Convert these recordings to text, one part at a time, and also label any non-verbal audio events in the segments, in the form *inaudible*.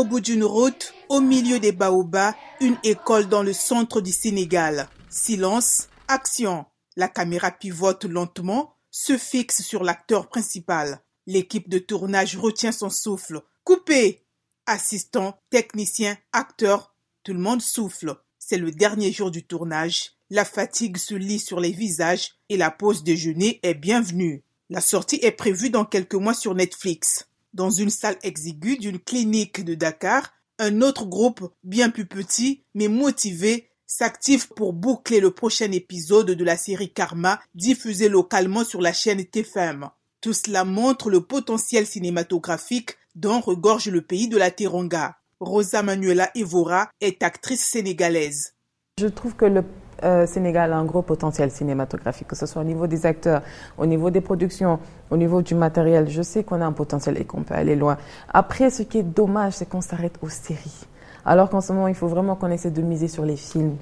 Au bout d'une route, au milieu des baobabs, une école dans le centre du Sénégal. Silence, action. La caméra pivote lentement, se fixe sur l'acteur principal. L'équipe de tournage retient son souffle. Coupé Assistant, technicien, acteur, tout le monde souffle. C'est le dernier jour du tournage. La fatigue se lit sur les visages et la pause déjeuner est bienvenue. La sortie est prévue dans quelques mois sur Netflix. Dans une salle exiguë d'une clinique de Dakar, un autre groupe, bien plus petit, mais motivé, s'active pour boucler le prochain épisode de la série Karma diffusée localement sur la chaîne TFM. Tout cela montre le potentiel cinématographique dont regorge le pays de la Teranga. Rosa Manuela Evora est actrice sénégalaise. Je trouve que le euh, Sénégal a un gros potentiel cinématographique, que ce soit au niveau des acteurs, au niveau des productions, au niveau du matériel. Je sais qu'on a un potentiel et qu'on peut aller loin. Après, ce qui est dommage, c'est qu'on s'arrête aux séries. Alors qu'en ce moment, il faut vraiment qu'on essaie de miser sur les films.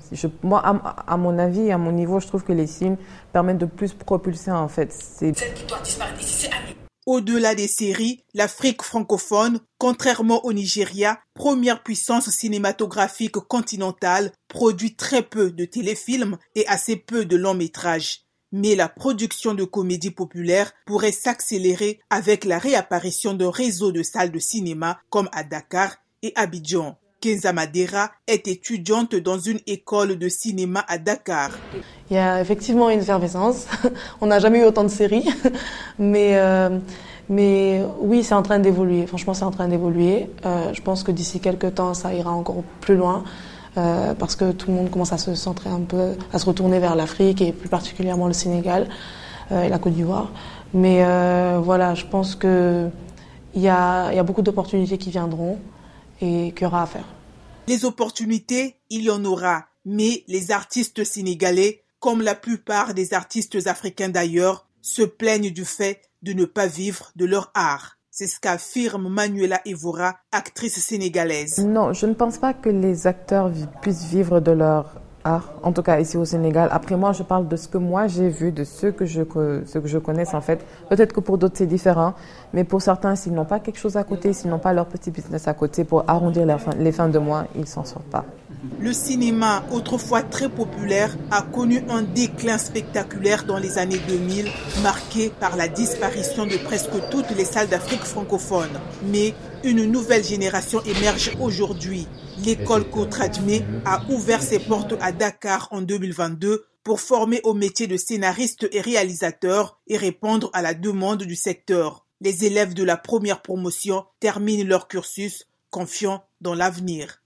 Moi, à, mon avis, à mon niveau, je trouve que les films permettent de plus propulser, en fait. C'est... Celle qui doit disparaître ici, c'est au-delà des séries, l'Afrique francophone, contrairement au Nigeria, première puissance cinématographique continentale, produit très peu de téléfilms et assez peu de longs métrages. Mais la production de comédies populaires pourrait s'accélérer avec la réapparition d'un réseau de salles de cinéma comme à Dakar et Abidjan. Kenza Madera est étudiante dans une école de cinéma à Dakar. Il y a effectivement une effervescence. *laughs* On n'a jamais eu autant de séries, *laughs* mais euh, mais oui, c'est en train d'évoluer. Franchement, c'est en train d'évoluer. Euh, je pense que d'ici quelques temps, ça ira encore plus loin. Euh, parce que tout le monde commence à se centrer un peu, à se retourner vers l'Afrique et plus particulièrement le Sénégal et la Côte d'Ivoire. Mais voilà, je pense qu'il y y a beaucoup d'opportunités qui viendront et qu'il y aura à faire. Les opportunités, il y en aura, mais les artistes sénégalais, comme la plupart des artistes africains d'ailleurs, se plaignent du fait de ne pas vivre de leur art. C'est ce qu'affirme Manuela Evora, actrice sénégalaise. Non, je ne pense pas que les acteurs puissent vivre de leur en tout cas ici au Sénégal. Après moi, je parle de ce que moi j'ai vu, de ceux que je, ce que je connaisse en fait. Peut-être que pour d'autres c'est différent, mais pour certains, s'ils n'ont pas quelque chose à côté, s'ils n'ont pas leur petit business à côté pour arrondir les fins de mois, ils s'en sortent pas. Le cinéma, autrefois très populaire, a connu un déclin spectaculaire dans les années 2000, marqué par la disparition de presque toutes les salles d'Afrique francophone. Mais une nouvelle génération émerge aujourd'hui. L'école Côte-Radmé a ouvert ses portes à Dakar en 2022 pour former au métier de scénariste et réalisateur et répondre à la demande du secteur. Les élèves de la première promotion terminent leur cursus confiants dans l'avenir.